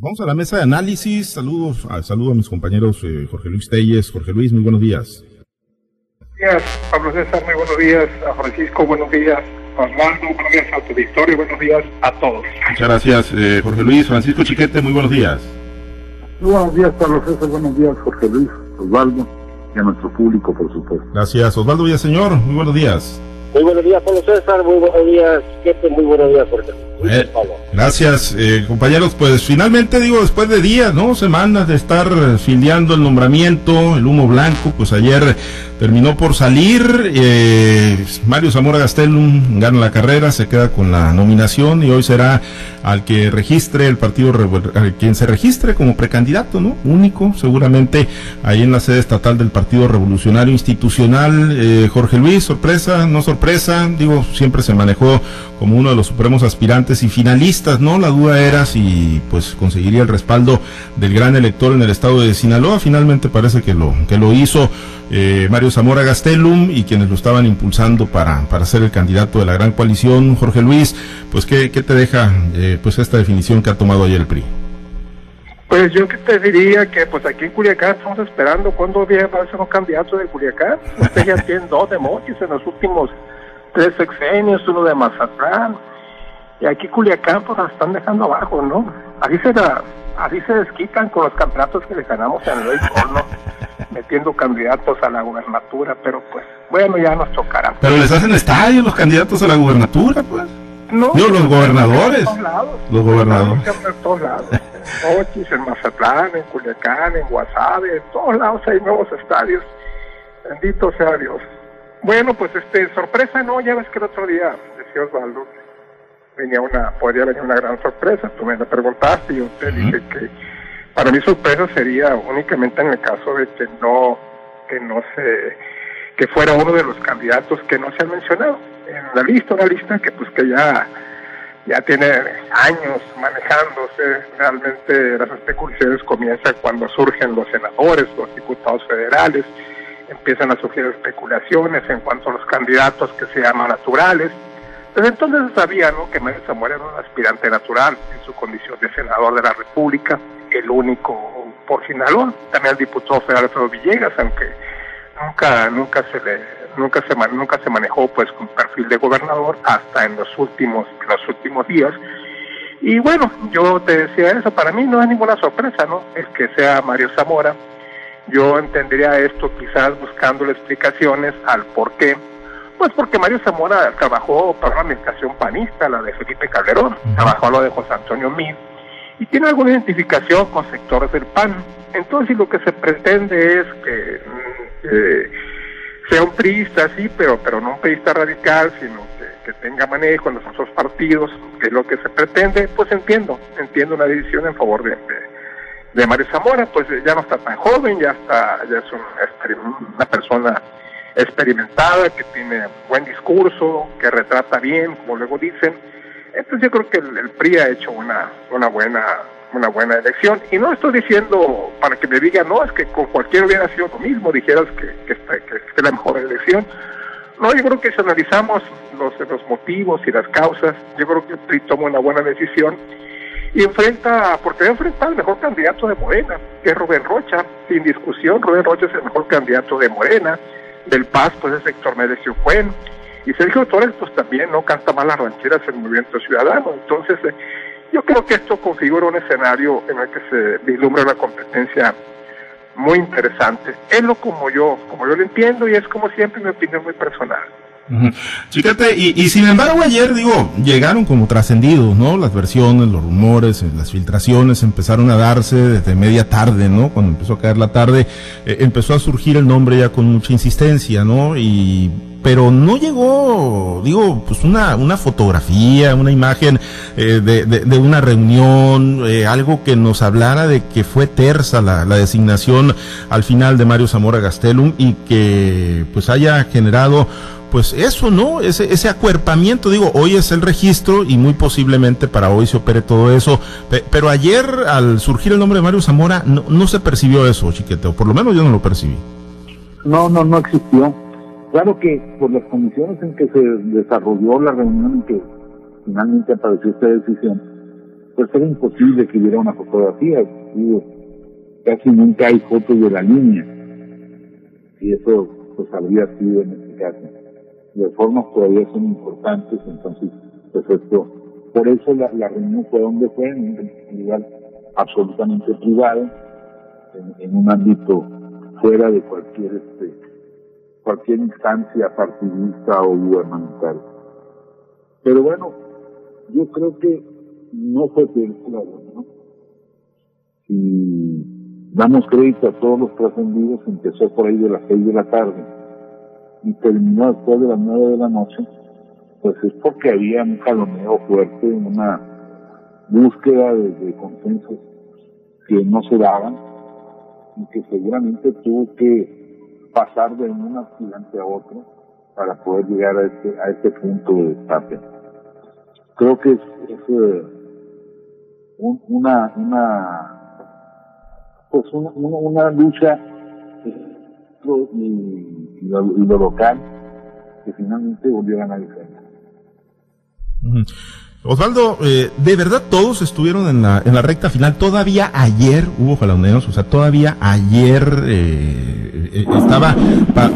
Vamos a la mesa de análisis. Saludos, ah, saludo a mis compañeros eh, Jorge Luis Telles. Jorge Luis, muy buenos días. Buenos días, Pablo César, muy buenos días. A Francisco, buenos días. A Osvaldo, buenos días a tu Victoria, buenos días a todos. Muchas gracias, eh, Jorge Luis. Francisco Chiquete, muy buenos días. Muy buenos días, Pablo César, buenos días, Jorge Luis, Osvaldo y a nuestro público, por supuesto. Gracias, Osvaldo Villaseñor, muy buenos días. Muy buenos días, Pablo César, muy buenos días, Chiquete, muy buenos días, Jorge. Eh, gracias, eh, compañeros. Pues finalmente, digo, después de días, ¿no? Semanas de estar filiando el nombramiento, el humo blanco, pues ayer terminó por salir. Eh, Mario Zamora Gastelum gana la carrera, se queda con la nominación y hoy será al que registre el partido, al quien se registre como precandidato, ¿no? Único, seguramente, ahí en la sede estatal del Partido Revolucionario Institucional. Eh, Jorge Luis, sorpresa, no sorpresa, digo, siempre se manejó como uno de los supremos aspirantes y finalistas, ¿no? La duda era si pues conseguiría el respaldo del gran elector en el estado de Sinaloa. Finalmente parece que lo que lo hizo eh, Mario Zamora Gastelum y quienes lo estaban impulsando para, para ser el candidato de la gran coalición, Jorge Luis. Pues qué, qué te deja eh, pues esta definición que ha tomado ayer el PRI. Pues yo que te diría que pues aquí en Culiacán estamos esperando cuándo viene para ser un candidato de Culiacán. Usted ya tiene dos demonios en los últimos tres sexenios, uno de Mazatlán. Y aquí Culiacán pues nos están dejando abajo, ¿no? Así se, así se desquitan con los campeonatos que le ganamos en el ¿no? Metiendo candidatos a la gubernatura, pero pues bueno, ya nos tocará. Pero les hacen estadio los candidatos a la gubernatura, pues. No, los gobernadores. Los gobernadores. En todos lados. En Ochis, en Mazatlán, en Culiacán, en Guasave, en todos lados hay nuevos estadios. Bendito sea Dios. Bueno, pues este, sorpresa no, ya ves que el otro día, decía Osvaldo, venía una, podría venir una gran sorpresa, tú me la preguntaste y yo te dije que para mí sorpresa sería únicamente en el caso de que no, que no se, que fuera uno de los candidatos que no se han mencionado en la lista, una lista que pues que ya, ya tiene años manejándose, realmente las especulaciones comienzan cuando surgen los senadores, los diputados federales, empiezan a surgir especulaciones en cuanto a los candidatos que se llaman naturales. Desde entonces se sabía ¿no? que Mario Zamora era un aspirante natural en su condición de senador de la República, el único por Sinaloa, también el diputado federal Alfredo Villegas, aunque nunca nunca se le nunca se nunca se manejó pues con perfil de gobernador hasta en los últimos los últimos días y bueno yo te decía eso para mí no es ninguna sorpresa no es que sea Mario Zamora yo entendería esto quizás buscándole explicaciones al por qué. Pues porque Mario Zamora trabajó para una administración panista, la de Felipe Calderón, trabajó lo de José Antonio Mid, y tiene alguna identificación con sectores del PAN. Entonces lo que se pretende es que mm, sea un priista, sí, pero, pero no un priista radical, sino que, tenga manejo en los otros partidos, que es lo que se pretende, pues entiendo, entiendo una decisión en favor de, de Mario Zamora, pues ya no está tan joven, ya está, ya es una persona experimentada, que tiene buen discurso, que retrata bien, como luego dicen. Entonces yo creo que el, PRI ha hecho una, una buena una buena elección. Y no estoy diciendo para que me digan, no, es que con cualquiera hubiera sido lo mismo, dijeras que, que, que, la mejor elección. No, yo creo que si analizamos los, los motivos y las causas, yo creo que el PRI toma una buena decisión y enfrenta, porque va a al mejor candidato de Morena, que es Rubén Rocha, sin discusión, Rubén Rocha es el mejor candidato de Morena, del Paz pues es Héctor Méndez Cuen, y Sergio Torres pues también no canta mal las rancheras en el movimiento ciudadano, entonces eh, yo creo que esto configura un escenario en el que se vislumbra una competencia muy interesante. Es lo como yo, como yo lo entiendo y es como siempre mi opinión muy personal. Fíjate, y, sin embargo ayer, digo, llegaron como trascendidos, ¿no? Las versiones, los rumores, eh, las filtraciones empezaron a darse desde media tarde, ¿no? Cuando empezó a caer la tarde, eh, empezó a surgir el nombre ya con mucha insistencia, ¿no? Y pero no llegó, digo, pues una, una fotografía, una imagen eh, de, de, una reunión, algo que nos hablara de que fue tersa la, la, designación al final de Mario Zamora Gastelum y que pues haya generado pues eso, ¿no? Ese, ese acuerpamiento, digo, hoy es el registro y muy posiblemente para hoy se opere todo eso, pero ayer al surgir el nombre de Mario Zamora no, no se percibió eso, chiquete, o por lo menos yo no lo percibí. No, no, no existió. Claro que por las condiciones en que se desarrolló la reunión en que finalmente apareció esta decisión, pues era imposible que hubiera una fotografía. casi nunca hay fotos de la línea. Y eso pues habría sido en este caso. Las formas todavía son importantes, entonces, esto, por eso la, reunión fue donde fue, en un lugar absolutamente privado, en, un ámbito fuera de cualquier este cualquier instancia partidista o gubernamental. Pero bueno, yo creo que no fue película ¿no? Si damos crédito a todos los trascendidos, empezó por ahí de las seis de la tarde y terminó después de las nueve de la noche, pues es porque había un jaloneo fuerte, una búsqueda de, consensos que no se daban y que seguramente tuvo que pasar de un aspirante a otro para poder llegar a este, a este punto de destape. Creo que es, eh, una, una, pues una, una, lucha y, y, lo, local que finalmente volvió a ganar Osvaldo, eh, ¿de verdad todos estuvieron en la, en la recta final? Todavía ayer hubo jaloneos, o sea, todavía ayer eh, eh, estaba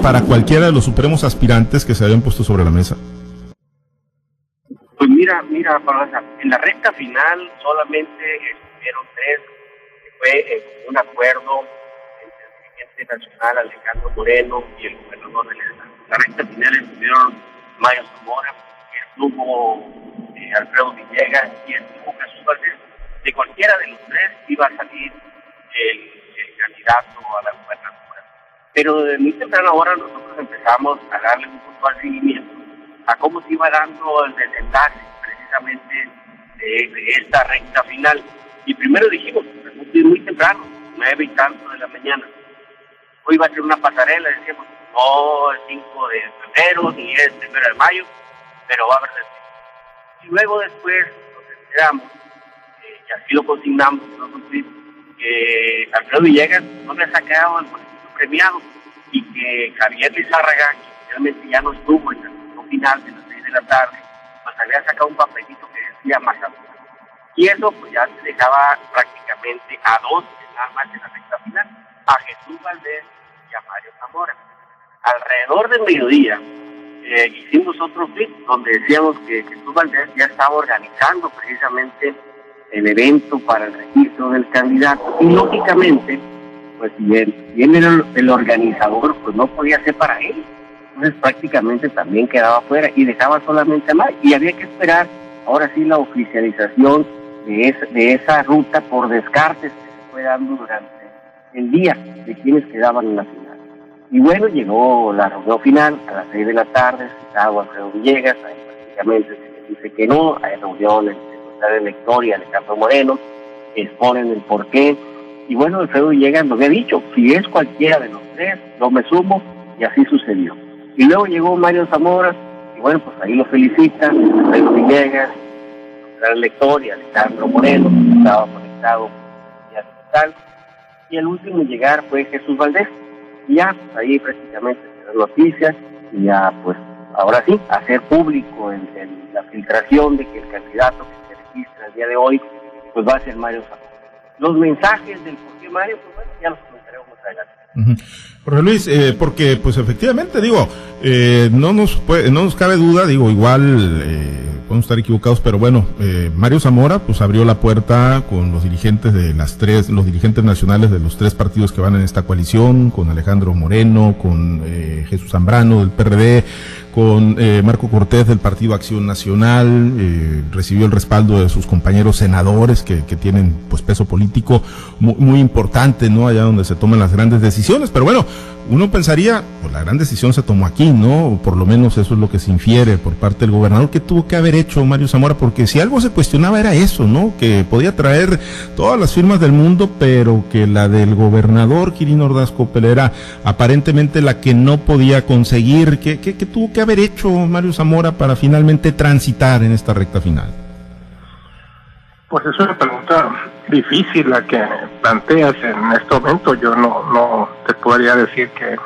para cualquiera de los supremos aspirantes que se habían puesto sobre la mesa. Pues mira, mira, en la recta final solamente estuvieron tres, que fue un acuerdo el nacional Alejandro Moreno y el gobernador del Estado. La recta final estuvieron Mario Zamora, estuvo eh, Alfredo Villegas y estuvo Jesús Valdés, de cualquiera de los tres iba a salir el, candidato a la gubernatura. Pero de muy temprana hora nosotros empezamos a darle un puntual seguimiento a cómo se iba dando el desenlace precisamente de, esta recta final. Y primero dijimos, muy temprano, nueve y tanto de la mañana. Hoy va a ser una pasarela, decíamos, no el 5 de febrero ni el 1 de mayo, pero va a haber Y luego después nos enteramos, eh, y así lo consignamos que Alfredo Villegas no le sacado el municipio premiado y que Javier Lizárraga, que realmente ya no estuvo en el final de las seis de la tarde, pues había sacado un papelito que decía más Y eso pues ya se dejaba prácticamente a dos nada más en la recta final, a Jesús Valdés y a Mario Zamora. Alrededor del mediodía, eh, hicimos otro tweet donde decíamos que Jesús Valdés ya estaba organizando precisamente el evento para el registro del candidato. Y lógicamente, pues si él, era el, organizador, pues no podía ser para él. Entonces prácticamente también quedaba fuera y dejaba solamente a Mar. Y había que esperar ahora sí la oficialización de, de esa ruta por descartes que se fue dando durante el día de quienes quedaban en la final. Y bueno, llegó la reunión final a las seis de la tarde, estaba Alfredo Villegas, ahí prácticamente se dice que no, hay reuniones de elector y Alejandro Moreno, exponen el porqué. Y bueno, Alfredo Villegas nos había dicho, si es cualquiera de los tres, yo me sumo, y así sucedió. Y luego llegó Mario Zamora, y bueno, pues ahí lo felicitan, Alfredo Villegas, el elector y Alejandro Moreno, que estaba conectado y tal. Y el último llegar fue Jesús Valdés ya, ahí prácticamente se dan noticias y ya, pues, ahora sí, hacer público en, la filtración de que el candidato que se registra el día de hoy, pues va a ser Mario Zamora. Los mensajes del por qué Mario, pues bueno, ya los comentaremos más adelante. Luis, eh, porque pues efectivamente digo, eh, no nos no nos cabe duda, digo, igual eh, podemos estar equivocados, pero bueno, eh, Mario Zamora pues abrió la puerta con los dirigentes de las tres, los dirigentes nacionales de los tres partidos que van en esta coalición, con Alejandro Moreno, con eh, Jesús Zambrano del PRD, con eh, Marco Cortés del Partido Acción Nacional, eh, recibió el respaldo de sus compañeros senadores que, tienen pues peso político muy, importante, ¿no? Allá donde se toman las grandes decisiones, pero bueno, uno pensaría, pues la gran decisión se tomó aquí, ¿no? Por lo menos eso es lo que se infiere por parte del gobernador, que tuvo que haber hecho Mario Zamora, porque si algo se cuestionaba era eso, ¿no? Que podía traer todas las firmas del mundo, pero que la del gobernador Quirino Ordaz Copel era aparentemente la que no podía conseguir, que, que, que tuvo que haber hecho Mario Zamora para finalmente transitar en esta recta final? Pues es una pregunta difícil la que planteas en este momento. Yo no, no te podría decir qué,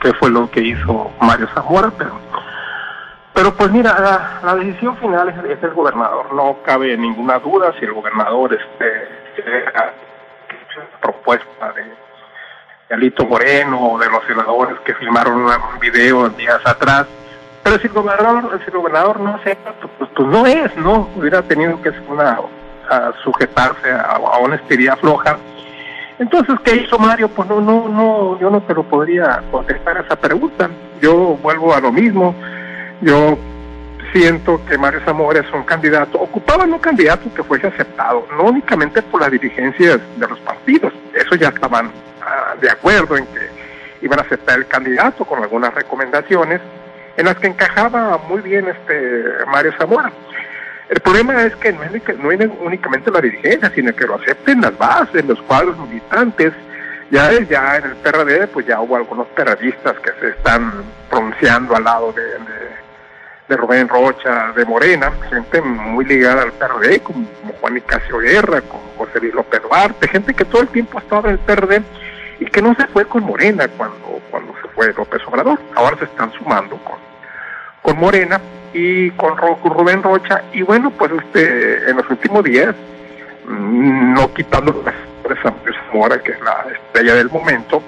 qué fue lo que hizo Mario Zamora, pero, Pero pues mira, la, decisión final es, el gobernador, no cabe ninguna duda si el gobernador este, propuesta de, de Alito Moreno o de los senadores que filmaron un video días atrás, pero si el gobernador, si el gobernador no acepta, pues, pues, no es, ¿no? Hubiera tenido que sujetarse a, a una estiría floja. Entonces, ¿qué hizo Mario? Pues no, no, no, yo no te lo podría contestar esa pregunta. Yo vuelvo a lo mismo. Yo siento que Mario Zamora es un candidato, ocupaba un candidato que fuese aceptado, no únicamente por las dirigencias de los partidos, eso ya estaban ah, de acuerdo en que iban a aceptar el candidato con algunas recomendaciones, en las que encajaba muy bien este Mario Zamora. El problema es que no es, no únicamente la dirigencia, sino que lo acepten las bases, los cuadros militantes. Ya, ya en el PRD, pues ya hubo algunos periodistas que se están pronunciando al lado de, de, Rubén Rocha, de Morena, gente muy ligada al PRD, como, Juan Nicasio Guerra, como José Luis López Duarte, gente que todo el tiempo ha estado en el PRD y que no se fue con Morena cuando, cuando se fue López Obrador. Ahora se están sumando con, con Morena y con Rubén Rocha. Y bueno, pues este, en los últimos días, mm, no quitando la Zamora, que es la estrella del momento,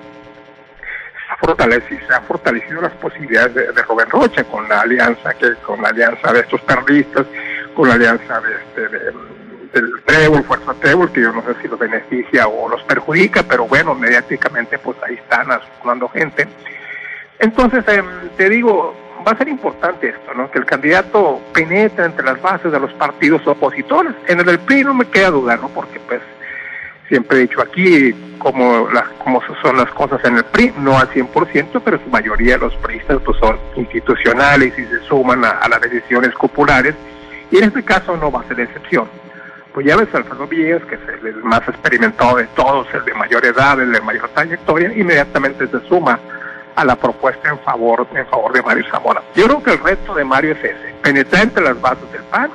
se ha fortalecido, las posibilidades de, Rubén Rocha con la alianza que con la alianza de estos perristas, con la alianza de este del Trébol, Fuerza Trébol, que yo no sé si los beneficia o los perjudica, pero bueno, mediáticamente pues ahí están asustando gente. Entonces, em, te digo, va a ser importante esto, ¿no? Que el candidato penetre entre las bases de los partidos opositores. En el del PRI no me queda duda, ¿no? Porque pues siempre he dicho aquí como las como son las cosas en el PRI, no al 100%, pero su mayoría de los priistas pues son institucionales y se suman a, las decisiones populares y en este caso no va a ser excepción. Pues ya ves Alfredo Villegas, que es el más experimentado de todos, el de mayor edad, el de mayor trayectoria, inmediatamente se suma a la propuesta en favor, en favor de Mario Zamora. Yo creo que el reto de Mario es ese, penetrar entre las bases del PAN.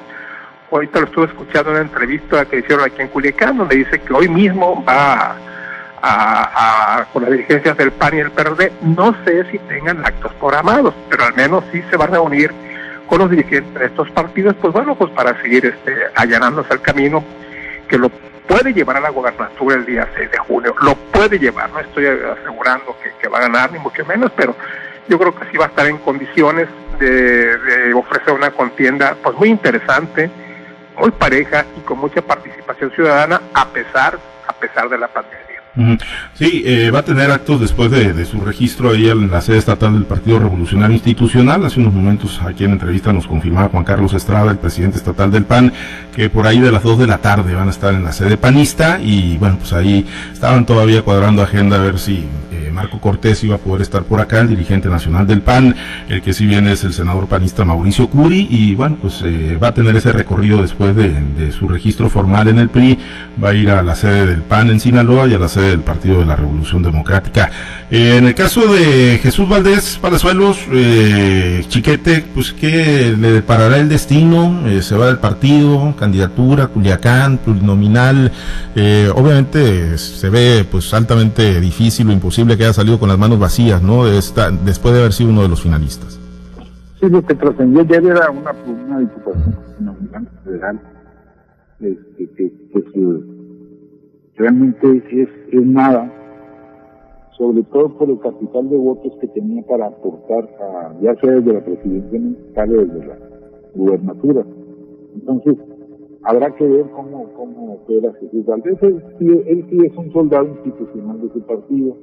Ahorita lo estuve escuchando en una entrevista que hicieron aquí en Culiacán, donde dice que hoy mismo va a, con las dirigencias del PAN y el PRD. No sé si tengan actos programados, pero al menos sí se va a reunir con los dirigentes de estos partidos, pues bueno, pues para seguir este, allanándose el camino que lo puede llevar a la gobernatura el día 6 de junio, lo puede llevar, no estoy asegurando que, va a ganar ni mucho menos, pero yo creo que sí va a estar en condiciones de, ofrecer una contienda pues muy interesante, muy pareja y con mucha participación ciudadana a pesar, a pesar de la pandemia. Sí, eh, va a tener actos después de, su registro ahí en la sede estatal del Partido Revolucionario Institucional. Hace unos momentos aquí en entrevista nos confirmaba Juan Carlos Estrada, el presidente estatal del PAN, que por ahí de las 2 de la tarde van a estar en la sede panista y bueno, pues ahí estaban todavía cuadrando agenda a ver si Marco Cortés iba a poder estar por acá, el dirigente nacional del PAN, el que si bien es el senador panista Mauricio Curi, y bueno, pues eh, va a tener ese recorrido después de, su registro formal en el PRI, va a ir a la sede del PAN en Sinaloa y a la sede del Partido de la Revolución Democrática. Eh, en el caso de Jesús Valdés Palazuelos, eh, Chiquete, pues que le deparará el destino, se va del partido, candidatura, Culiacán, plurinominal, obviamente se ve pues altamente difícil o imposible que salido con las manos vacías, ¿no? Después de haber sido uno de los finalistas. Sí, lo que trascendió ya era una, una diputación federal, este, que, realmente es, nada, sobre todo por el capital de votos que tenía para aportar, a, ya sea desde la presidencia municipal o desde la gubernatura. Entonces, habrá que ver cómo, cómo queda Jesús Valdés. Él, él sí es un soldado institucional de su partido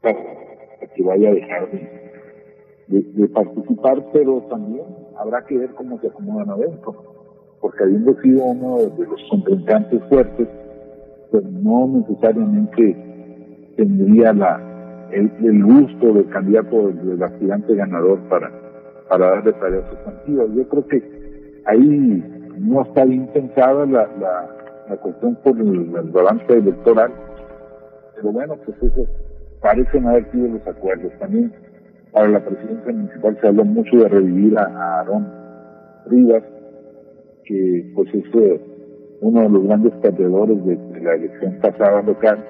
para que vaya a dejar de, participar, pero también habrá que ver cómo se acomodan adentro, porque habiendo sido uno de los contrincantes fuertes, pues no necesariamente tendría la el, gusto del candidato, del, aspirante ganador para, para darle tareas sustantivas. Yo creo que ahí no está bien pensada la, la, cuestión por el, el balance electoral, pero bueno, pues eso parecen haber sido los acuerdos. También para la presidencia municipal se habló mucho de revivir a, Aarón Rivas, que pues es eh, uno de los grandes perdedores de, la elección pasada local.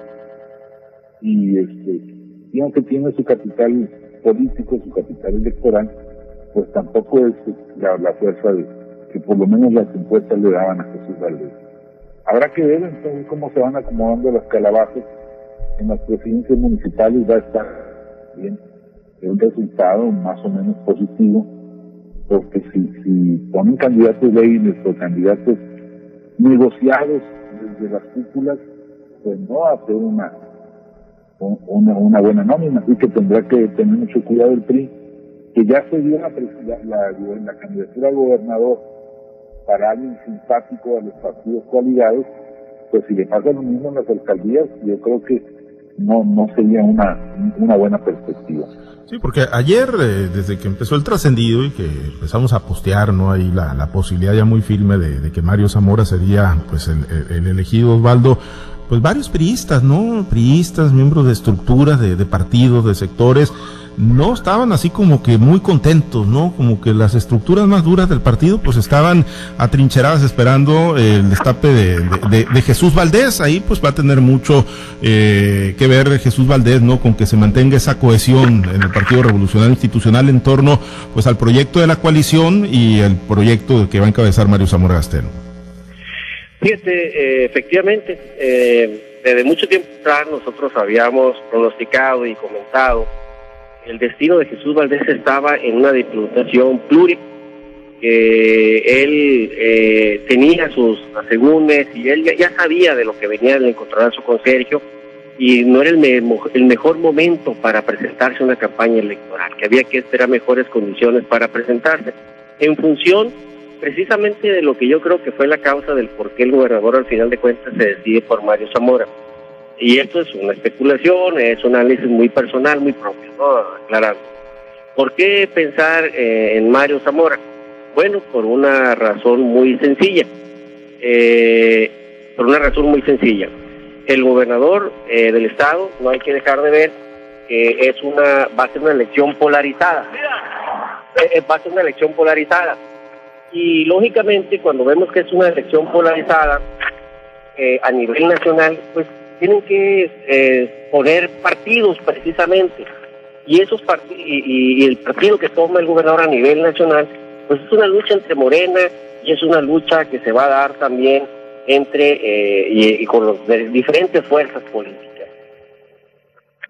Y este, que tiene su capital político, su capital electoral, pues tampoco es la, la fuerza de, que por lo menos las encuestas le daban a Jesús Valdés. Habrá que ver entonces cómo se van acomodando las calabazas en las presidencias municipales, va a estar bien un resultado más o menos positivo, porque si, si ponen candidatos débiles o candidatos negociados desde las cúpulas, pues no ser una, una, una buena nómina, así que tendrá que tener mucho cuidado el PRI, que ya se dio la, la, la candidatura al gobernador para alguien simpático a los partidos coaligados, pues si le pasa lo mismo en las alcaldías, yo creo que no, no sería una, una buena perspectiva. Sí, porque ayer, eh, desde que empezó el trascendido y que empezamos a postear, ¿no? Ahí la, la posibilidad ya muy firme de, que Mario Zamora sería, pues, el, el elegido Osvaldo, pues varios priistas, ¿no? Priistas, miembros de estructuras, de, de partidos, de sectores, no estaban así como que muy contentos, ¿no? Como que las estructuras más duras del partido pues estaban atrincheradas esperando el destape de, Jesús Valdés. Ahí pues va a tener mucho eh, que ver Jesús Valdés, ¿no? Con que se mantenga esa cohesión en el Partido Revolucionario Institucional en torno pues al proyecto de la coalición y el proyecto que va a encabezar Mario Zamora Gastelo. Fíjate, eh, efectivamente, eh, desde mucho tiempo atrás nosotros habíamos pronosticado y comentado el destino de Jesús Valdés estaba en una diputación plural, que él eh, tenía sus asegúnes y él ya, sabía de lo que venía de encontrar a su consergio y no era el, el mejor momento para presentarse a una campaña electoral, que había que esperar mejores condiciones para presentarse, en función precisamente de lo que yo creo que fue la causa del por qué el gobernador al final de cuentas se decide por Mario Zamora. Y esto es una especulación, es un análisis muy personal, muy propio, ¿no? Aclarando. ¿Por qué pensar eh, en Mario Zamora? Bueno, por una razón muy sencilla. Eh, por una razón muy sencilla. El gobernador eh, del estado, no hay que dejar de ver que es una, va a ser una elección polarizada. va a ser una elección polarizada. Y lógicamente, cuando vemos que es una elección polarizada a nivel nacional, pues tienen que eh, poner partidos precisamente. Y esos y, el partido que toma el gobernador a nivel nacional, pues es una lucha entre Morena y es una lucha que se va a dar también entre eh, y, con los diferentes fuerzas políticas.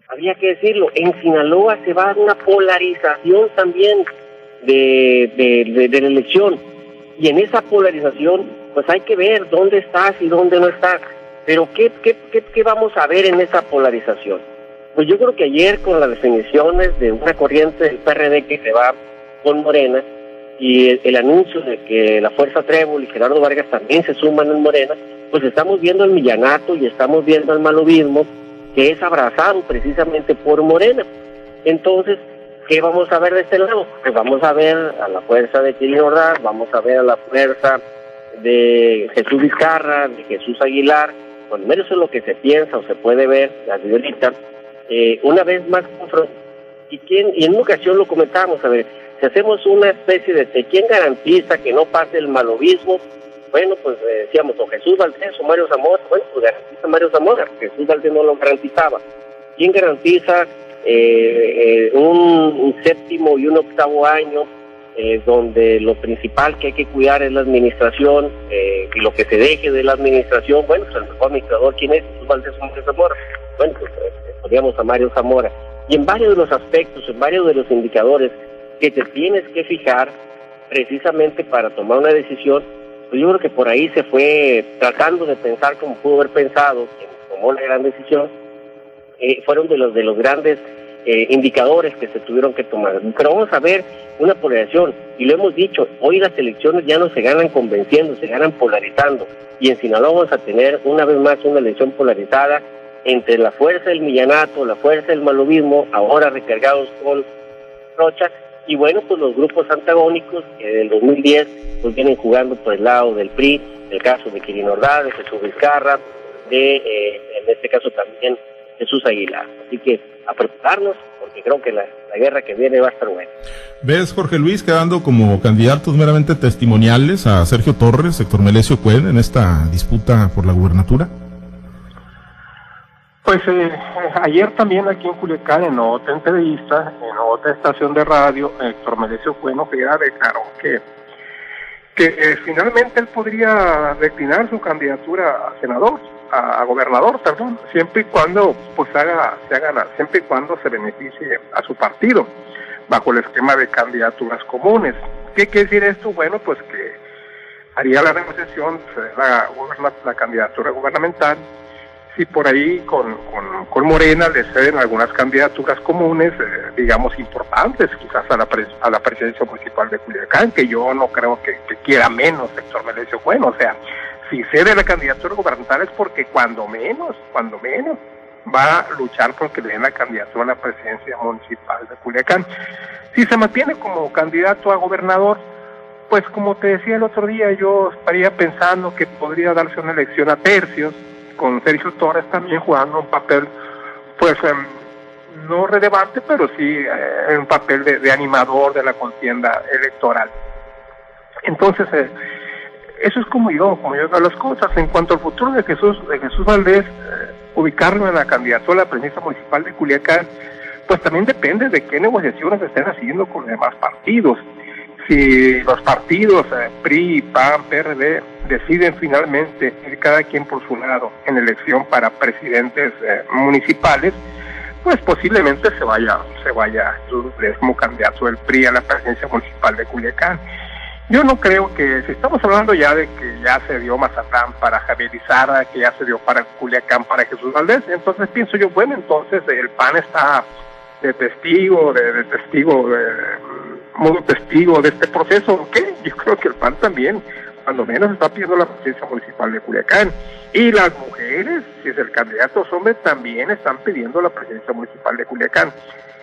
Había que decirlo, en Sinaloa se va a dar una polarización también de, de, de la elección. Y en esa polarización, pues hay que ver dónde estás y dónde no estás. Pero ¿qué, qué, qué, vamos a ver en esa polarización? Pues yo creo que ayer con las definiciones de una corriente del PRD que se va con Morena y el, anuncio de que la Fuerza Trébol y Gerardo Vargas también se suman en Morena, pues estamos viendo el millanato y estamos viendo el malobismo que es abrazado precisamente por Morena. Entonces, ¿qué vamos a ver de este lado? Pues vamos a ver a la fuerza de Kirin Ordaz, vamos a ver a la fuerza de Jesús Vizcarra, de Jesús Aguilar, bueno, menos es lo que se piensa o se puede ver, la ahorita, eh, una vez más y quién y en una ocasión lo comentamos, a ver, si hacemos una especie de, quién garantiza que no pase el malobismo, bueno, pues eh, decíamos o Jesús Valdés o Mario Zamora, bueno, pues garantiza Mario Zamora, Jesús Valdés no lo garantizaba. ¿Quién garantiza eh, un, un séptimo y un octavo año eh, donde lo principal que hay que cuidar es la administración eh, y lo que se deje de la administración, bueno, pues el mejor administrador, ¿quién es? Pues Valdés Mario Zamora. Bueno, pues eh, podríamos a Mario Zamora. Y en varios de los aspectos, en varios de los indicadores que te tienes que fijar precisamente para tomar una decisión, pues yo creo que por ahí se fue tratando de pensar como pudo haber pensado quien tomó la gran decisión, fueron de los de los grandes eh, indicadores que se tuvieron que tomar. Pero vamos a ver una polarización, y lo hemos dicho, hoy las elecciones ya no se ganan convenciendo, se ganan polarizando, y en Sinaloa vamos a tener una vez más una elección polarizada entre la fuerza del millanato, la fuerza del malubismo, ahora recargados con Rocha, y bueno, pues los grupos antagónicos que del 2010 pues vienen jugando por el lado del PRI, el caso de Quirino Ordaz, de Jesús Vizcarra, de, eh, en este caso también Jesús Aguilar. Así que a prepararnos, porque creo que la, guerra que viene va a estar buena. ¿Ves, Jorge Luis, quedando como candidatos meramente testimoniales a Sergio Torres, Héctor Melesio Cuen en esta disputa por la gubernatura? Pues Pues eh, ayer también aquí en Culiacán, en otra entrevista, en otra estación de radio, Héctor Merecio Bueno Figuera declaró que, que eh, finalmente él podría declinar su candidatura a senador, a, gobernador, perdón, siempre y cuando pues haga, se haga, siempre y cuando se beneficie a su partido, bajo el esquema de candidaturas comunes. ¿Qué quiere decir esto? Bueno, pues que haría la negociación, la, la candidatura gubernamental, si por ahí con, con, Morena le ceden algunas candidaturas comunes, eh, digamos, importantes, quizás a la, a la presidencia municipal de Culiacán, que yo no creo que, quiera menos sector Melesio Bueno, o sea, si cede la candidatura gubernamental es porque cuando menos, cuando menos, va a luchar porque le den la candidatura a la presidencia municipal de Culiacán. Si se mantiene como candidato a gobernador, pues como te decía el otro día, yo estaría pensando que podría darse una elección a tercios, con Sergio Torres también jugando un papel, pues em, no relevante, pero sí eh, un papel de, animador de la contienda electoral. Entonces, eh, eso es como yo, como yo veo las cosas. En cuanto al futuro de Jesús, de Valdés, eh, ubicarlo en la candidatura a la presidencia municipal de Culiacán, pues también depende de qué negociaciones estén haciendo con los demás partidos si los partidos eh, PRI, PAN, PRD deciden finalmente ir cada quien por su lado en elección para presidentes eh, municipales, pues posiblemente se vaya, se vaya como candidato del PRI a la presidencia municipal de Culiacán. Yo no creo que, si estamos hablando ya de que ya se dio Mazatlán para Javier Izarra, que ya se dio para Culiacán para Jesús Valdés, entonces pienso yo, bueno, entonces el PAN está de testigo, de, testigo de, modo testigo de este proceso, ¿qué? Yo creo que el PAN también, cuando menos está pidiendo la presidencia municipal de Culiacán. Y las mujeres, si es el candidato hombre, también están pidiendo la presidencia municipal de Culiacán.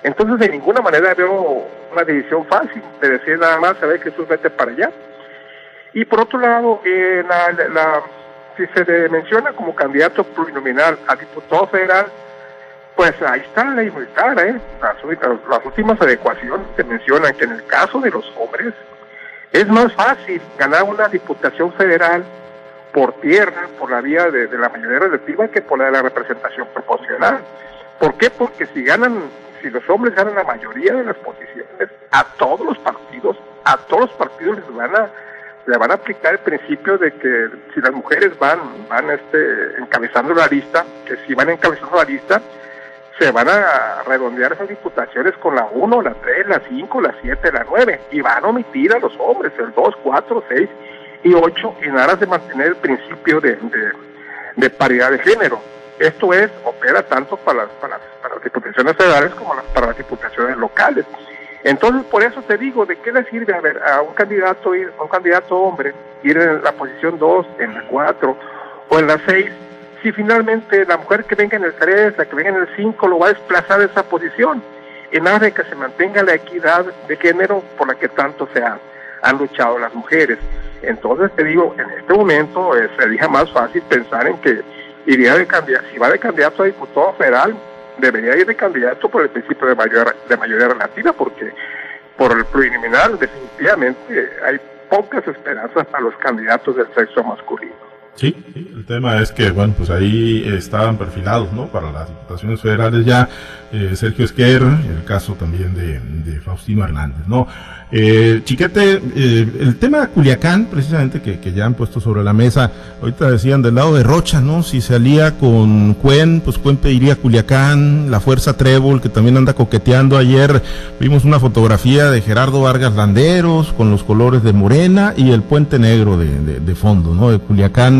Entonces, de ninguna manera veo una decisión fácil de decir nada más, a ver, Jesús, vete para allá. Y por otro lado, eh, si se le menciona como candidato plurinominal a diputado federal, pues ahí está la ley militar, ¿eh? Las, últimas adecuaciones te mencionan que en el caso de los hombres es más fácil ganar una diputación federal por tierra, por la vía de, la mayoría relativa, que por la de la representación proporcional. ¿Por qué? Porque si ganan, si los hombres ganan la mayoría de las posiciones, a todos los partidos, a todos los partidos les van a le van a aplicar el principio de que si las mujeres van van este encabezando la lista, que si van encabezando la lista, se van a redondear esas diputaciones con la 1, la 3, la 5, la 7, la 9 y van a omitir a los hombres el 2, 4, 6 y 8 en aras de mantener el principio de, de, paridad de género. Esto es, opera tanto para las, para, las diputaciones federales como para las diputaciones locales. Entonces, por eso te digo, ¿de qué le sirve a, ver, a un candidato ir, a un candidato hombre ir en la posición 2, en la 4 o en la 6 si finalmente la mujer que venga en el 3, la que venga en el 5, lo va a desplazar de esa posición, en aras de que se mantenga la equidad de género por la que tanto se han luchado las mujeres. Entonces te digo, en este momento eh, sería más fácil pensar en que iría de candidato, si va de candidato a diputado federal, debería ir de candidato por el principio de, mayor, de mayoría relativa, porque por el preliminar definitivamente hay pocas esperanzas para los candidatos del sexo masculino. Sí, el tema es que, bueno, pues ahí estaban perfilados, ¿no? Para las diputaciones federales ya eh, Sergio Esquer, el caso también de, de Faustino Hernández, ¿no? Eh, Chiquete, eh, el tema de Culiacán, precisamente, que, que, ya han puesto sobre la mesa, ahorita decían del lado de Rocha, ¿no? Si se alía con Cuen, pues Cuen pediría Culiacán, la Fuerza Trébol, que también anda coqueteando. Ayer vimos una fotografía de Gerardo Vargas Landeros con los colores de Morena y el Puente Negro de, de, de fondo, ¿no? De Culiacán.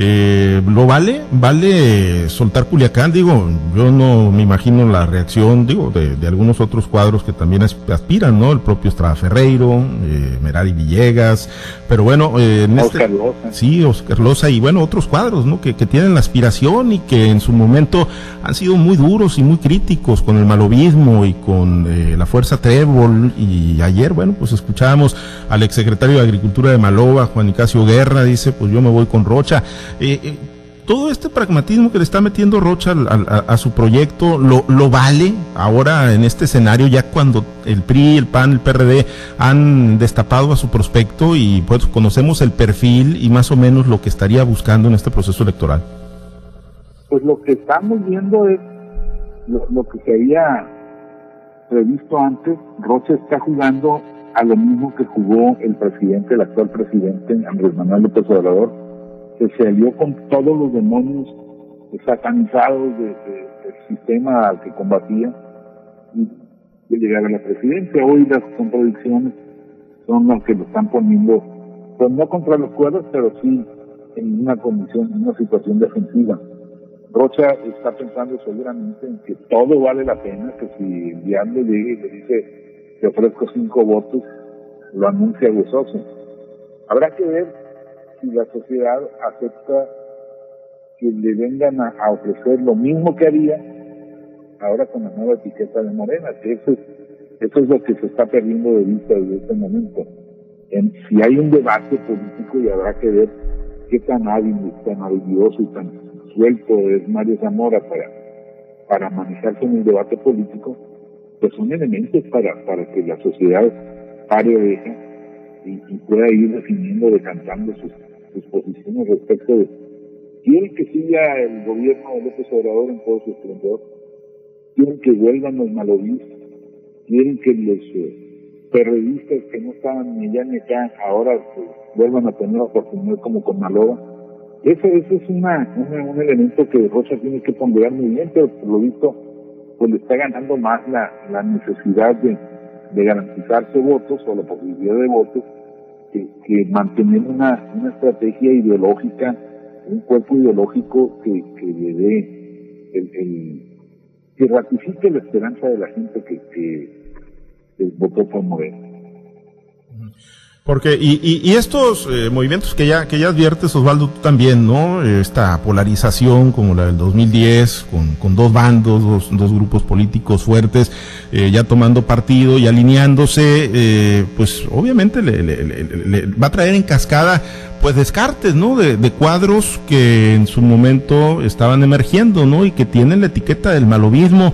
Eh, ¿Lo vale? ¿Vale soltar Culiacán? Digo, yo no me imagino la reacción, digo, de, algunos otros cuadros que también aspiran, ¿no? El propio Estrada Ferreiro, eh, Merari Villegas, pero bueno, eh, en este Oscar Loza. Sí, Oscar Loza y bueno, otros cuadros, ¿no? Que, que tienen la aspiración y que en su momento han sido muy duros y muy críticos con el malobismo y con eh, la Fuerza Trébol y ayer, bueno, pues escuchábamos al exsecretario de Agricultura de Maloba, Juan Nicasio Guerra, dice, pues yo me voy con Rocha. Eh, todo este pragmatismo que le está metiendo Rocha a, su proyecto, lo, ¿lo, vale ahora en este escenario, ya cuando el PRI, el PAN, el PRD han destapado a su prospecto y pues conocemos el perfil y más o menos lo que estaría buscando en este proceso electoral? Pues lo que estamos viendo es lo, que se había previsto antes. Rocha está jugando a lo mismo que jugó el presidente, el actual presidente, Andrés Manuel López Obrador, que se alió con todos los demonios satanizados del sistema al que combatía y de llegar a la presidencia. Hoy las contradicciones son las que lo están poniendo, pues no contra los cuerdos, pero sí en una condición, en una situación defensiva. Rocha está pensando seguramente en que todo vale la pena, que si diablo llegue y le dice te ofrezco cinco votos, lo anuncia gozoso. Habrá que ver si la sociedad acepta que le vengan a, ofrecer lo mismo que haría ahora con la nueva etiqueta de Morena, que eso es, eso es lo que se está perdiendo de vista desde este momento. En, si hay un debate político y habrá que ver qué tan hábil, tan habilidoso y tan suelto es Mario Zamora para, para manejarse en el debate político, pues son elementos para, para que la sociedad pare oreja y, y pueda ir definiendo, decantando sus, sus posiciones respecto de quieren que siga el gobierno de López Obrador en todo su esplendor, quieren que vuelvan los malovis, quieren que los eh, periodistas que no estaban ni allá ni acá ahora pues, vuelvan a tener oportunidad como con Maloba. Ese, ese es una, un elemento que Rocha tiene que ponderar muy bien, pero por lo visto pues le está ganando más la, necesidad de, de garantizarse votos o la posibilidad de votos que, que mantener una, una estrategia ideológica, un cuerpo ideológico que, que le dé el, que ratifique la esperanza de la gente que, que, que votó por Moreno. Porque, y, y, estos eh, movimientos que ya, que ya adviertes, Osvaldo, tú también, ¿no? Esta polarización como la del 2010, con, con dos bandos, dos, dos grupos políticos fuertes, eh, ya tomando partido y alineándose, eh, pues obviamente le, le, le, va a traer en cascada, pues descartes, ¿no? De, de, cuadros que en su momento estaban emergiendo, ¿no? Y que tienen la etiqueta del malovismo.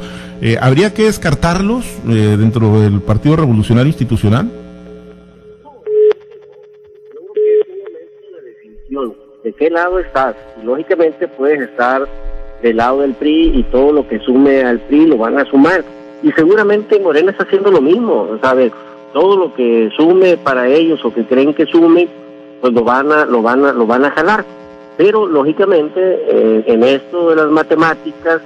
¿Habría que descartarlos dentro del Partido Revolucionario Institucional? De qué lado estás. Y lógicamente puedes estar del lado del PRI y todo lo que sume al PRI lo van a sumar. Y seguramente Morena está haciendo lo mismo, ¿sabes? Todo lo que sume para ellos o que creen que sume, pues lo van a, lo van a, lo van a jalar. Pero lógicamente eh, en esto de las matemáticas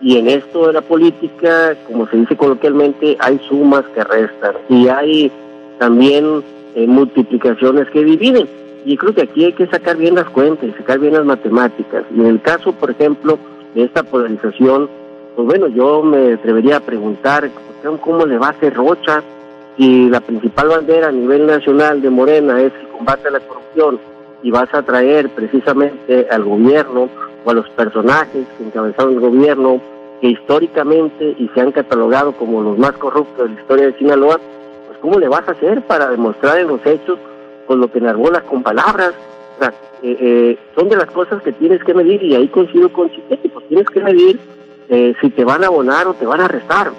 y en esto de la política, como se dice coloquialmente, hay sumas que restan y hay también eh, multiplicaciones que dividen. Y creo que aquí hay que sacar bien las cuentas y sacar bien las matemáticas. Y en el caso, por ejemplo, de esta polarización, pues bueno, yo me atrevería a preguntar cómo le va a hacer Rocha si la principal bandera a nivel nacional de Morena es el combate a la corrupción y vas a traer precisamente al gobierno o a los personajes que encabezaron el gobierno que históricamente y se han catalogado como los más corruptos de la historia de Sinaloa, pues cómo le vas a hacer para demostrar en los hechos con lo que enarbolas con palabras. Eh, eh, son de las cosas que tienes que medir y ahí coincido con Chiquete, pues tienes que medir eh, si te van a abonar o te van a restar.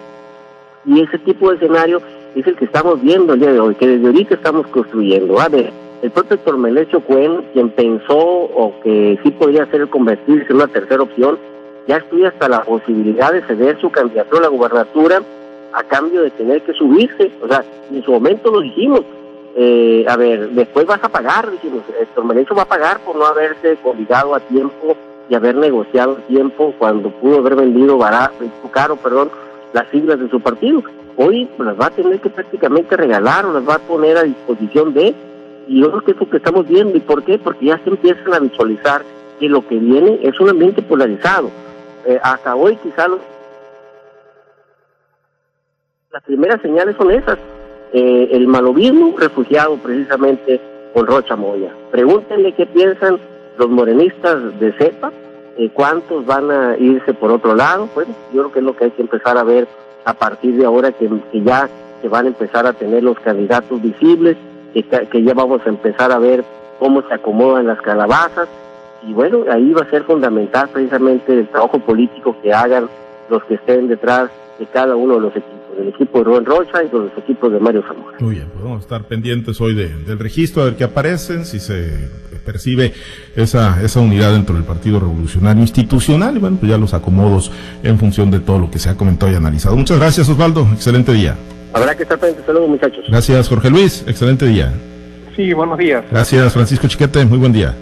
Y ese tipo de escenario es el que estamos viendo el día de hoy, que desde ahorita estamos construyendo. A ver, el propio Tormelecho Cuen, quien pensó o que sí podría ser convertirse en una tercera opción, ya estudia hasta la posibilidad de ceder su candidatura a la gubernatura a cambio de tener que subirse. O sea, en su momento lo dijimos, eh, a ver, después vas a pagar, dijimos, el va a pagar por no haberse obligado a tiempo y haber negociado a tiempo cuando pudo haber vendido barato, caro, perdón, las siglas de su partido. Hoy las va a tener que prácticamente regalar o las va a poner a disposición de, y yo creo que es lo que estamos viendo. ¿Y por qué? Porque ya se empiezan a visualizar que lo que viene es un ambiente polarizado. Eh, hasta hoy quizá las primeras señales son esas eh, el malovismo refugiado precisamente con Rocha Moya. Pregúntenle qué piensan los morenistas de CEPA, eh, cuántos van a irse por otro lado. Bueno, yo creo que es lo que hay que empezar a ver a partir de ahora que, ya se van a empezar a tener los candidatos visibles, que, que ya vamos a empezar a ver cómo se acomodan las calabazas. Y bueno, ahí va a ser fundamental precisamente el trabajo político que hagan los que estén detrás de cada uno de los equipos. Del equipo de Rubén Rocha y con los equipos de Mario Zamora. Muy bien, podemos pues estar pendientes hoy del registro, a ver qué aparecen, si se percibe esa, esa unidad dentro del Partido Revolucionario Institucional y bueno, pues ya los acomodos en función de todo lo que se ha comentado y analizado. Muchas gracias Osvaldo, excelente día. Habrá que estar pendientes, luego muchachos. Gracias Jorge Luis, excelente día. Sí, buenos días. Gracias Francisco Chiquete, muy buen día.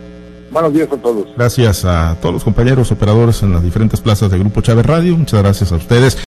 Buenos días a todos. Gracias a todos los compañeros operadores en las diferentes plazas de Grupo Chávez Radio. Muchas gracias a ustedes.